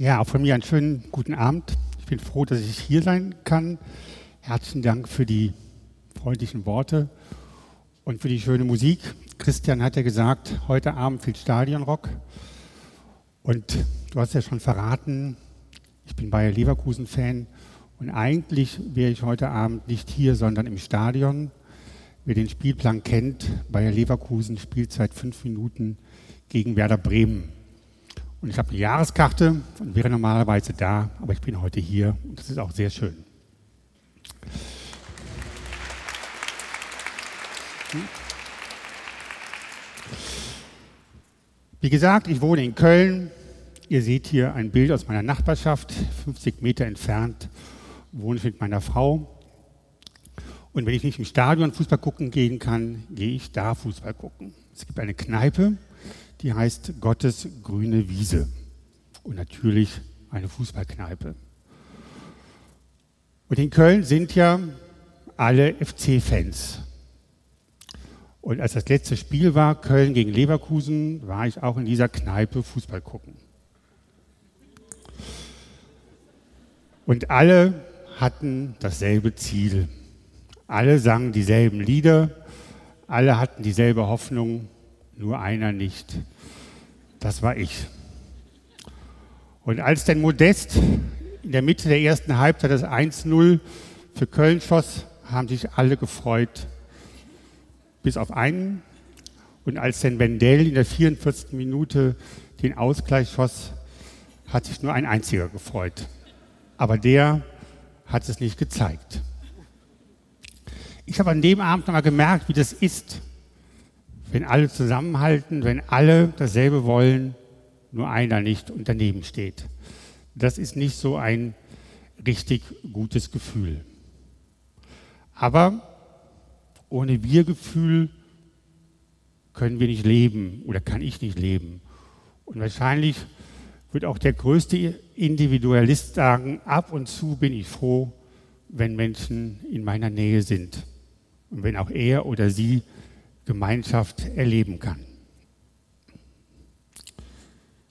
Ja, auch von mir einen schönen guten Abend. Ich bin froh, dass ich hier sein kann. Herzlichen Dank für die freundlichen Worte und für die schöne Musik. Christian hat ja gesagt, heute Abend viel Stadionrock. Und du hast ja schon verraten, ich bin Bayer Leverkusen-Fan und eigentlich wäre ich heute Abend nicht hier, sondern im Stadion. Wer den Spielplan kennt, Bayer Leverkusen spielt seit fünf Minuten gegen Werder Bremen. Und ich habe eine Jahreskarte und wäre normalerweise da, aber ich bin heute hier und das ist auch sehr schön. Wie gesagt, ich wohne in Köln. Ihr seht hier ein Bild aus meiner Nachbarschaft, 50 Meter entfernt wohne ich mit meiner Frau. Und wenn ich nicht im Stadion Fußball gucken gehen kann, gehe ich da Fußball gucken. Es gibt eine Kneipe, die heißt Gottes grüne Wiese. Und natürlich eine Fußballkneipe. Und in Köln sind ja alle FC-Fans. Und als das letzte Spiel war, Köln gegen Leverkusen, war ich auch in dieser Kneipe Fußball gucken. Und alle hatten dasselbe Ziel. Alle sangen dieselben Lieder, alle hatten dieselbe Hoffnung, nur einer nicht. Das war ich. Und als denn Modest in der Mitte der ersten Halbzeit das 1-0 für Köln schoss, haben sich alle gefreut, bis auf einen. Und als denn Wendell in der 44. Minute den Ausgleich schoss, hat sich nur ein einziger gefreut. Aber der hat es nicht gezeigt. Ich habe an dem Abend nochmal gemerkt, wie das ist, wenn alle zusammenhalten, wenn alle dasselbe wollen, nur einer nicht und daneben steht. Das ist nicht so ein richtig gutes Gefühl. Aber ohne Wir-Gefühl können wir nicht leben oder kann ich nicht leben. Und wahrscheinlich wird auch der größte Individualist sagen, ab und zu bin ich froh, wenn Menschen in meiner Nähe sind und wenn auch er oder sie Gemeinschaft erleben kann.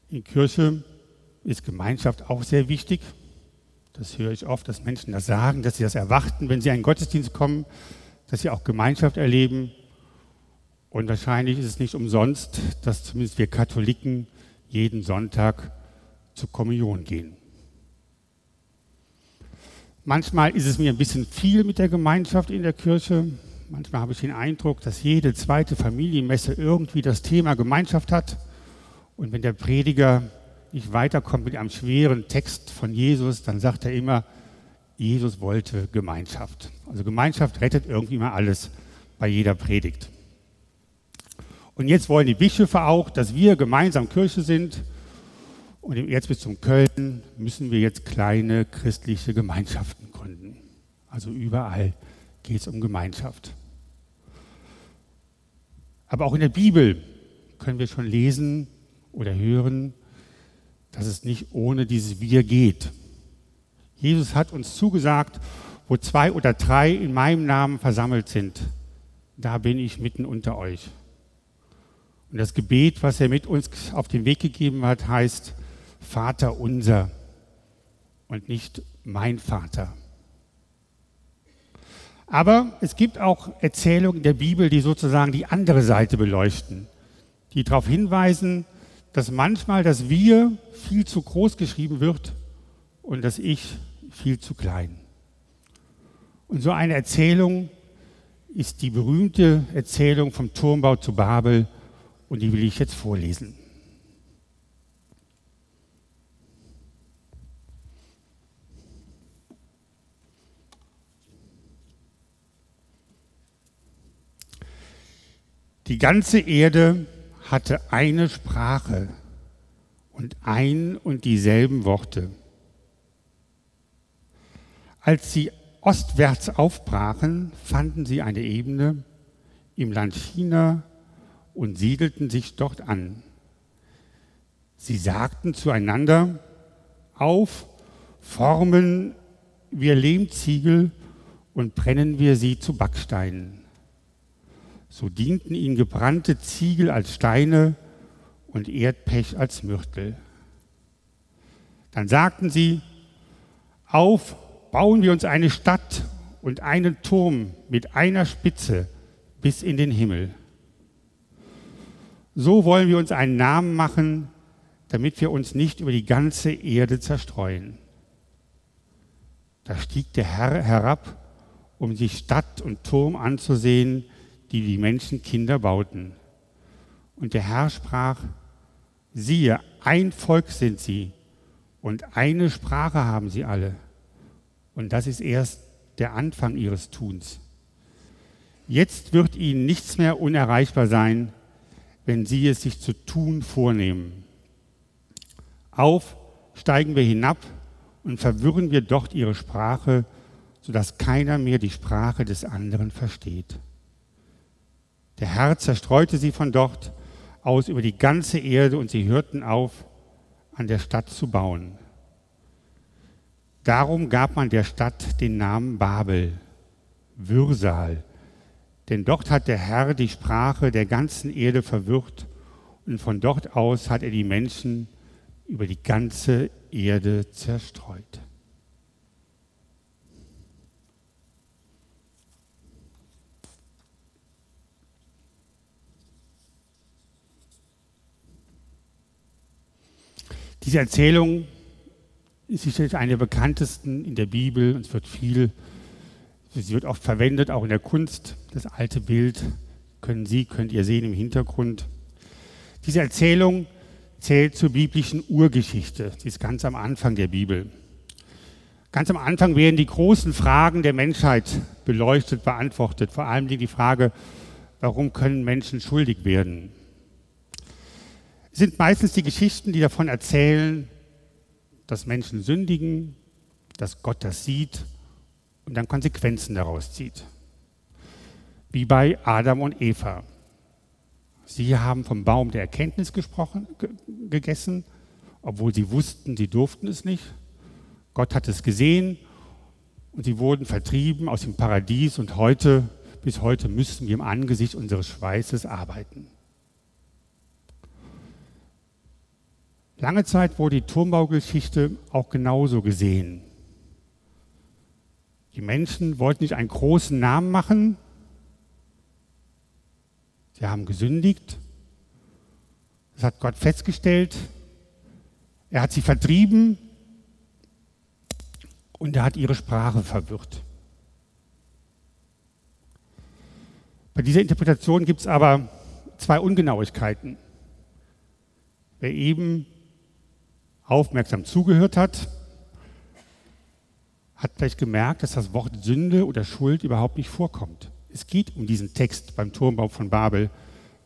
In Kirche ist Gemeinschaft auch sehr wichtig. Das höre ich oft, dass Menschen das sagen, dass sie das erwarten, wenn sie in einen Gottesdienst kommen, dass sie auch Gemeinschaft erleben. Und wahrscheinlich ist es nicht umsonst, dass zumindest wir Katholiken jeden Sonntag zur Kommunion gehen. Manchmal ist es mir ein bisschen viel mit der Gemeinschaft in der Kirche. Manchmal habe ich den Eindruck, dass jede zweite Familienmesse irgendwie das Thema Gemeinschaft hat. Und wenn der Prediger nicht weiterkommt mit einem schweren Text von Jesus, dann sagt er immer, Jesus wollte Gemeinschaft. Also Gemeinschaft rettet irgendwie mal alles bei jeder Predigt. Und jetzt wollen die Bischöfe auch, dass wir gemeinsam Kirche sind. Und im Erzbistum Köln müssen wir jetzt kleine christliche Gemeinschaften gründen. Also überall geht es um Gemeinschaft. Aber auch in der Bibel können wir schon lesen oder hören, dass es nicht ohne dieses Wir geht. Jesus hat uns zugesagt, wo zwei oder drei in meinem Namen versammelt sind, da bin ich mitten unter euch. Und das Gebet, was er mit uns auf den Weg gegeben hat, heißt Vater unser und nicht mein Vater. Aber es gibt auch Erzählungen der Bibel, die sozusagen die andere Seite beleuchten, die darauf hinweisen, dass manchmal das Wir viel zu groß geschrieben wird und das Ich viel zu klein. Und so eine Erzählung ist die berühmte Erzählung vom Turmbau zu Babel und die will ich jetzt vorlesen. Die ganze Erde hatte eine Sprache und ein und dieselben Worte. Als sie ostwärts aufbrachen, fanden sie eine Ebene im Land China und siedelten sich dort an. Sie sagten zueinander, auf, formen wir Lehmziegel und brennen wir sie zu Backsteinen. So dienten ihnen gebrannte Ziegel als Steine und Erdpech als Mürtel. Dann sagten sie, auf, bauen wir uns eine Stadt und einen Turm mit einer Spitze bis in den Himmel. So wollen wir uns einen Namen machen, damit wir uns nicht über die ganze Erde zerstreuen. Da stieg der Herr herab, um sich Stadt und Turm anzusehen, die die Menschenkinder bauten. Und der Herr sprach, siehe, ein Volk sind sie und eine Sprache haben sie alle. Und das ist erst der Anfang ihres Tuns. Jetzt wird ihnen nichts mehr unerreichbar sein, wenn sie es sich zu tun vornehmen. Auf steigen wir hinab und verwirren wir dort ihre Sprache, sodass keiner mehr die Sprache des anderen versteht. Der Herr zerstreute sie von dort aus über die ganze Erde und sie hörten auf, an der Stadt zu bauen. Darum gab man der Stadt den Namen Babel, Würsal, denn dort hat der Herr die Sprache der ganzen Erde verwirrt und von dort aus hat er die Menschen über die ganze Erde zerstreut. Diese Erzählung ist sicherlich eine der bekanntesten in der Bibel und es wird viel, sie wird oft verwendet, auch in der Kunst. Das alte Bild können Sie, könnt ihr sehen im Hintergrund. Diese Erzählung zählt zur biblischen Urgeschichte. Sie ist ganz am Anfang der Bibel. Ganz am Anfang werden die großen Fragen der Menschheit beleuchtet, beantwortet. Vor allem die Frage, warum können Menschen schuldig werden? Sind meistens die Geschichten, die davon erzählen, dass Menschen sündigen, dass Gott das sieht und dann Konsequenzen daraus zieht. Wie bei Adam und Eva. Sie haben vom Baum der Erkenntnis gesprochen, gegessen, obwohl sie wussten, sie durften es nicht. Gott hat es gesehen und sie wurden vertrieben aus dem Paradies und heute, bis heute müssen wir im Angesicht unseres Schweißes arbeiten. Lange Zeit wurde die Turmbaugeschichte auch genauso gesehen. Die Menschen wollten nicht einen großen Namen machen, Sie haben gesündigt. Das hat Gott festgestellt. Er hat sie vertrieben und er hat ihre Sprache verwirrt. Bei dieser Interpretation gibt es aber zwei Ungenauigkeiten. Wer eben aufmerksam zugehört hat, hat vielleicht gemerkt, dass das Wort Sünde oder Schuld überhaupt nicht vorkommt. Es geht um diesen Text beim Turmbau von Babel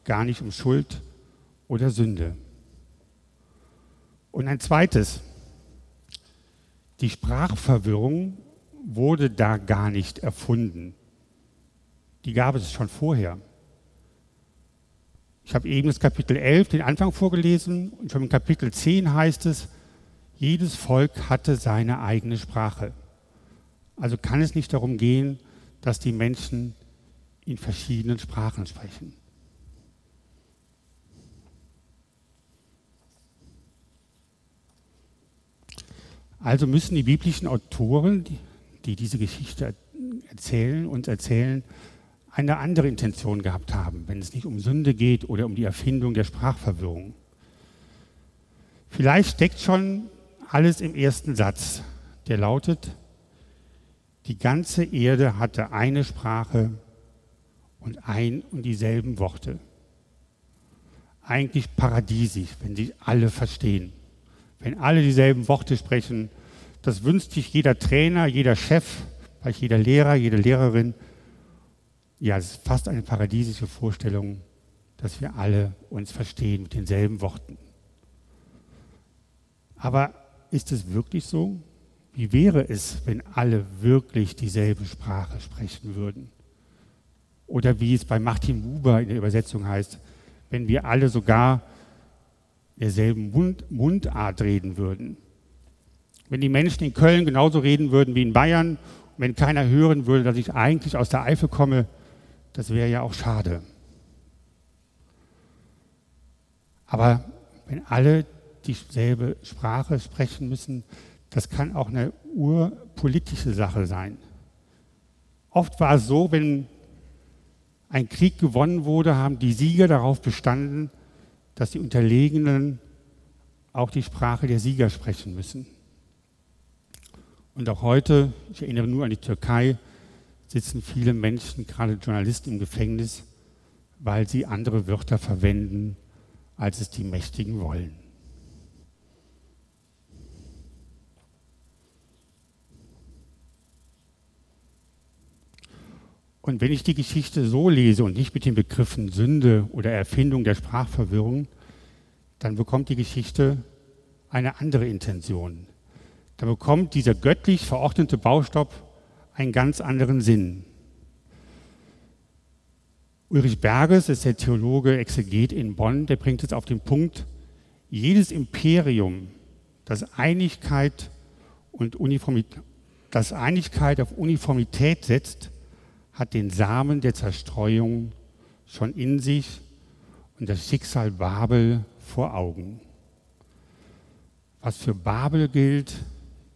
gar nicht um Schuld oder Sünde. Und ein zweites, die Sprachverwirrung wurde da gar nicht erfunden. Die gab es schon vorher. Ich habe eben das Kapitel 11, den Anfang vorgelesen, und schon im Kapitel 10 heißt es, jedes Volk hatte seine eigene Sprache. Also kann es nicht darum gehen, dass die Menschen in verschiedenen Sprachen sprechen. Also müssen die biblischen Autoren, die, die diese Geschichte erzählen, uns erzählen, eine andere Intention gehabt haben, wenn es nicht um Sünde geht oder um die Erfindung der Sprachverwirrung. Vielleicht steckt schon alles im ersten Satz, der lautet, die ganze Erde hatte eine Sprache und ein und dieselben Worte. Eigentlich paradiesisch, wenn sie alle verstehen. Wenn alle dieselben Worte sprechen, das wünscht sich jeder Trainer, jeder Chef, vielleicht jeder Lehrer, jede Lehrerin. Ja, es ist fast eine paradiesische Vorstellung, dass wir alle uns verstehen mit denselben Worten. Aber ist es wirklich so? Wie wäre es, wenn alle wirklich dieselbe Sprache sprechen würden? Oder wie es bei Martin Buber in der Übersetzung heißt, wenn wir alle sogar derselben Mund, Mundart reden würden. Wenn die Menschen in Köln genauso reden würden wie in Bayern, wenn keiner hören würde, dass ich eigentlich aus der Eifel komme, das wäre ja auch schade. Aber wenn alle dieselbe Sprache sprechen müssen. Das kann auch eine urpolitische Sache sein. Oft war es so, wenn ein Krieg gewonnen wurde, haben die Sieger darauf bestanden, dass die Unterlegenen auch die Sprache der Sieger sprechen müssen. Und auch heute, ich erinnere nur an die Türkei, sitzen viele Menschen, gerade Journalisten im Gefängnis, weil sie andere Wörter verwenden, als es die Mächtigen wollen. Und wenn ich die Geschichte so lese und nicht mit den Begriffen Sünde oder Erfindung der Sprachverwirrung, dann bekommt die Geschichte eine andere Intention. Dann bekommt dieser göttlich verordnete Baustoff einen ganz anderen Sinn. Ulrich Berges ist der Theologe Exeget in Bonn, der bringt es auf den Punkt, jedes Imperium, das Einigkeit, und Uniformität, das Einigkeit auf Uniformität setzt, hat den Samen der Zerstreuung schon in sich und das Schicksal Babel vor Augen. Was für Babel gilt,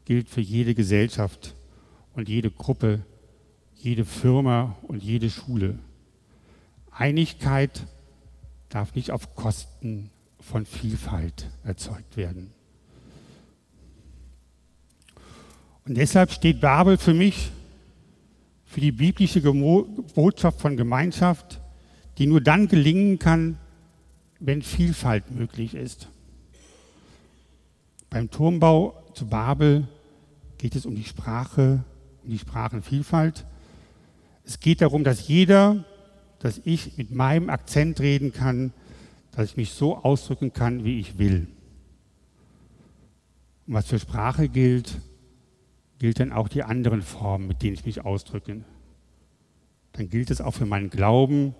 gilt für jede Gesellschaft und jede Gruppe, jede Firma und jede Schule. Einigkeit darf nicht auf Kosten von Vielfalt erzeugt werden. Und deshalb steht Babel für mich für die biblische Botschaft von Gemeinschaft, die nur dann gelingen kann, wenn Vielfalt möglich ist. Beim Turmbau zu Babel geht es um die Sprache, die Sprachenvielfalt. Es geht darum, dass jeder, dass ich mit meinem Akzent reden kann, dass ich mich so ausdrücken kann, wie ich will. Und was für Sprache gilt, gilt dann auch die anderen Formen, mit denen ich mich ausdrücke. Dann gilt es auch für meinen Glauben,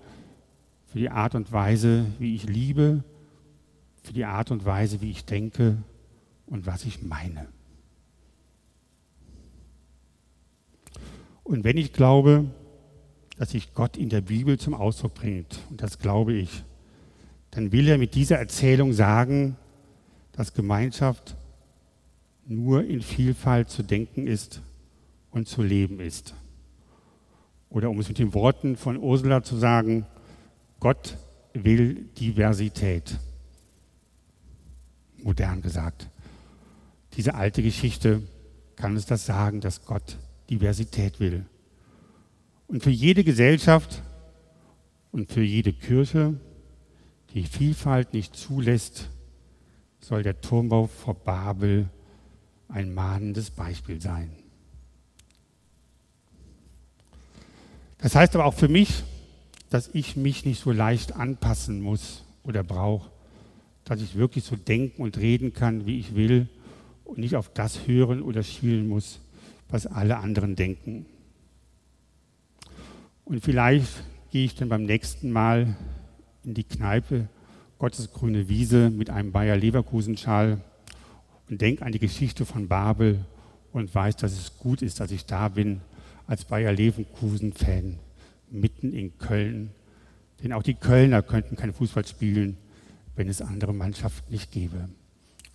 für die Art und Weise, wie ich liebe, für die Art und Weise, wie ich denke und was ich meine. Und wenn ich glaube, dass sich Gott in der Bibel zum Ausdruck bringt, und das glaube ich, dann will er mit dieser Erzählung sagen, dass Gemeinschaft nur in Vielfalt zu denken ist und zu leben ist. Oder um es mit den Worten von Ursula zu sagen, Gott will Diversität. Modern gesagt. Diese alte Geschichte kann uns das sagen, dass Gott Diversität will. Und für jede Gesellschaft und für jede Kirche, die Vielfalt nicht zulässt, soll der Turmbau vor Babel ein mahnendes Beispiel sein. Das heißt aber auch für mich, dass ich mich nicht so leicht anpassen muss oder brauche, dass ich wirklich so denken und reden kann, wie ich will und nicht auf das hören oder schielen muss, was alle anderen denken. Und vielleicht gehe ich dann beim nächsten Mal in die Kneipe Gottes grüne Wiese mit einem Bayer Leverkusen-Schal und denke an die Geschichte von Babel und weiß, dass es gut ist, dass ich da bin als Bayer Leverkusen-Fan mitten in Köln. Denn auch die Kölner könnten kein Fußball spielen, wenn es andere Mannschaften nicht gäbe.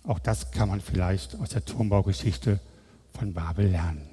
Auch das kann man vielleicht aus der Turmbaugeschichte von Babel lernen.